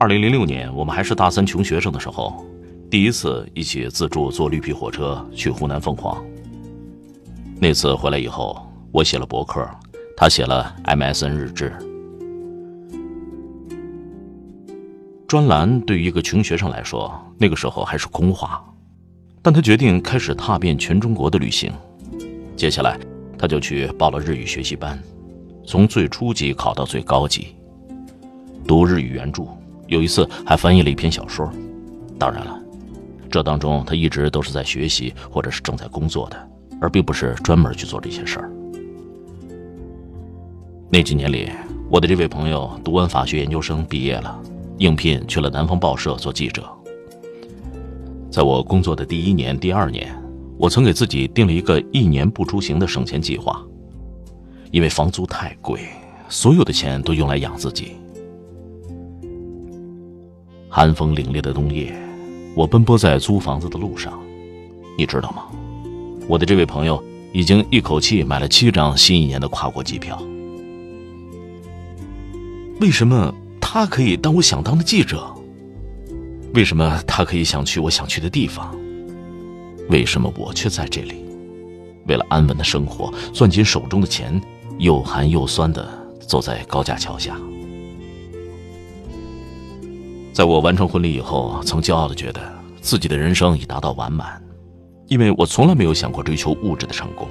二零零六年我们还是大三穷学生的时候，第一次一起自助坐绿皮火车去湖南凤凰。那次回来以后，我写了博客，他写了 MSN 日志。专栏对于一个穷学生来说，那个时候还是空话，但他决定开始踏遍全中国的旅行。接下来，他就去报了日语学习班，从最初级考到最高级。读日语原著，有一次还翻译了一篇小说。当然了，这当中他一直都是在学习或者是正在工作的，而并不是专门去做这些事儿。那几年里，我的这位朋友读完法学研究生毕业了，应聘去了南方报社做记者。在我工作的第一年、第二年，我曾给自己定了一个一年不出行的省钱计划，因为房租太贵，所有的钱都用来养自己。寒风凛冽的冬夜，我奔波在租房子的路上，你知道吗？我的这位朋友已经一口气买了七张新一年的跨国机票。为什么他可以当我想当的记者？为什么他可以想去我想去的地方？为什么我却在这里，为了安稳的生活，攥紧手中的钱，又寒又酸的走在高架桥下？在我完成婚礼以后，曾骄傲的觉得自己的人生已达到完满，因为我从来没有想过追求物质的成功。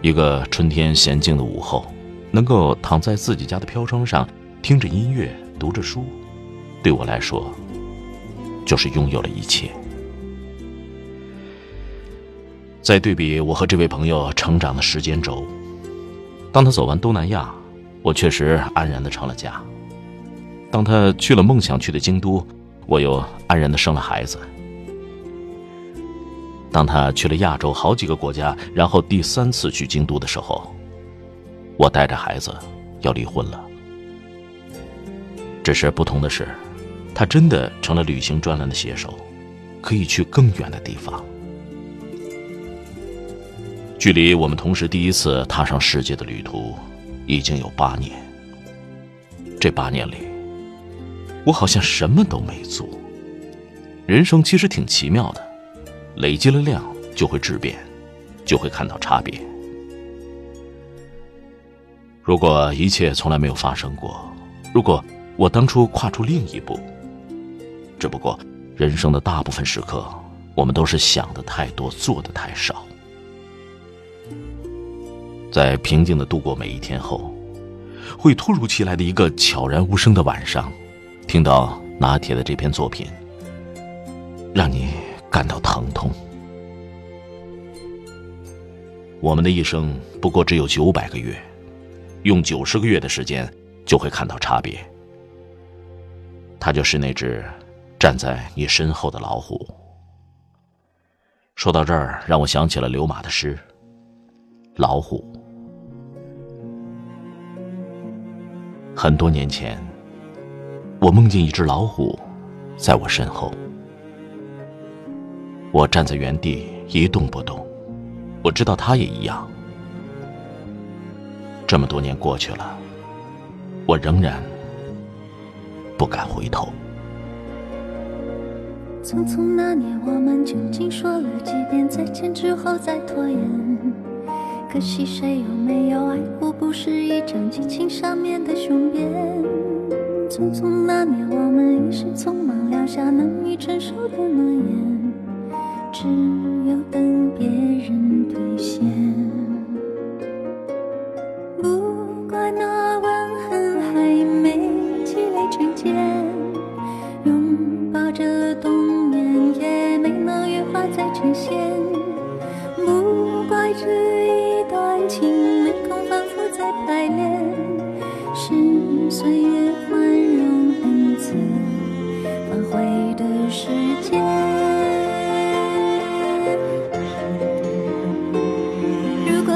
一个春天闲静的午后，能够躺在自己家的飘窗上，听着音乐，读着书，对我来说，就是拥有了一切。再对比我和这位朋友成长的时间轴，当他走完东南亚，我确实安然的成了家。当他去了梦想去的京都，我又安然的生了孩子。当他去了亚洲好几个国家，然后第三次去京都的时候，我带着孩子要离婚了。只是不同的是，他真的成了旅行专栏的写手，可以去更远的地方。距离我们同时第一次踏上世界的旅途，已经有八年。这八年里，我好像什么都没做。人生其实挺奇妙的，累积了量就会质变，就会看到差别。如果一切从来没有发生过，如果我当初跨出另一步，只不过人生的大部分时刻，我们都是想的太多，做的太少。在平静的度过每一天后，会突如其来的一个悄然无声的晚上。听到拿铁的这篇作品，让你感到疼痛。我们的一生不过只有九百个月，用九十个月的时间就会看到差别。他就是那只站在你身后的老虎。说到这儿，让我想起了刘马的诗《老虎》。很多年前。我梦见一只老虎，在我身后。我站在原地一动不动，我知道它也一样。这么多年过去了，我仍然不敢回头。匆匆那年，我们究竟说了几遍再见之后再拖延？可惜谁有没有爱过？不是一张激情上面的雄辩。匆匆那年，我们一时匆忙撂下难以承受的诺言，只有等别人兑现。不怪那吻痕还没积累成茧，拥抱着冬眠也没能羽化。再成仙。不怪这一段情，没空反复再排练。是岁月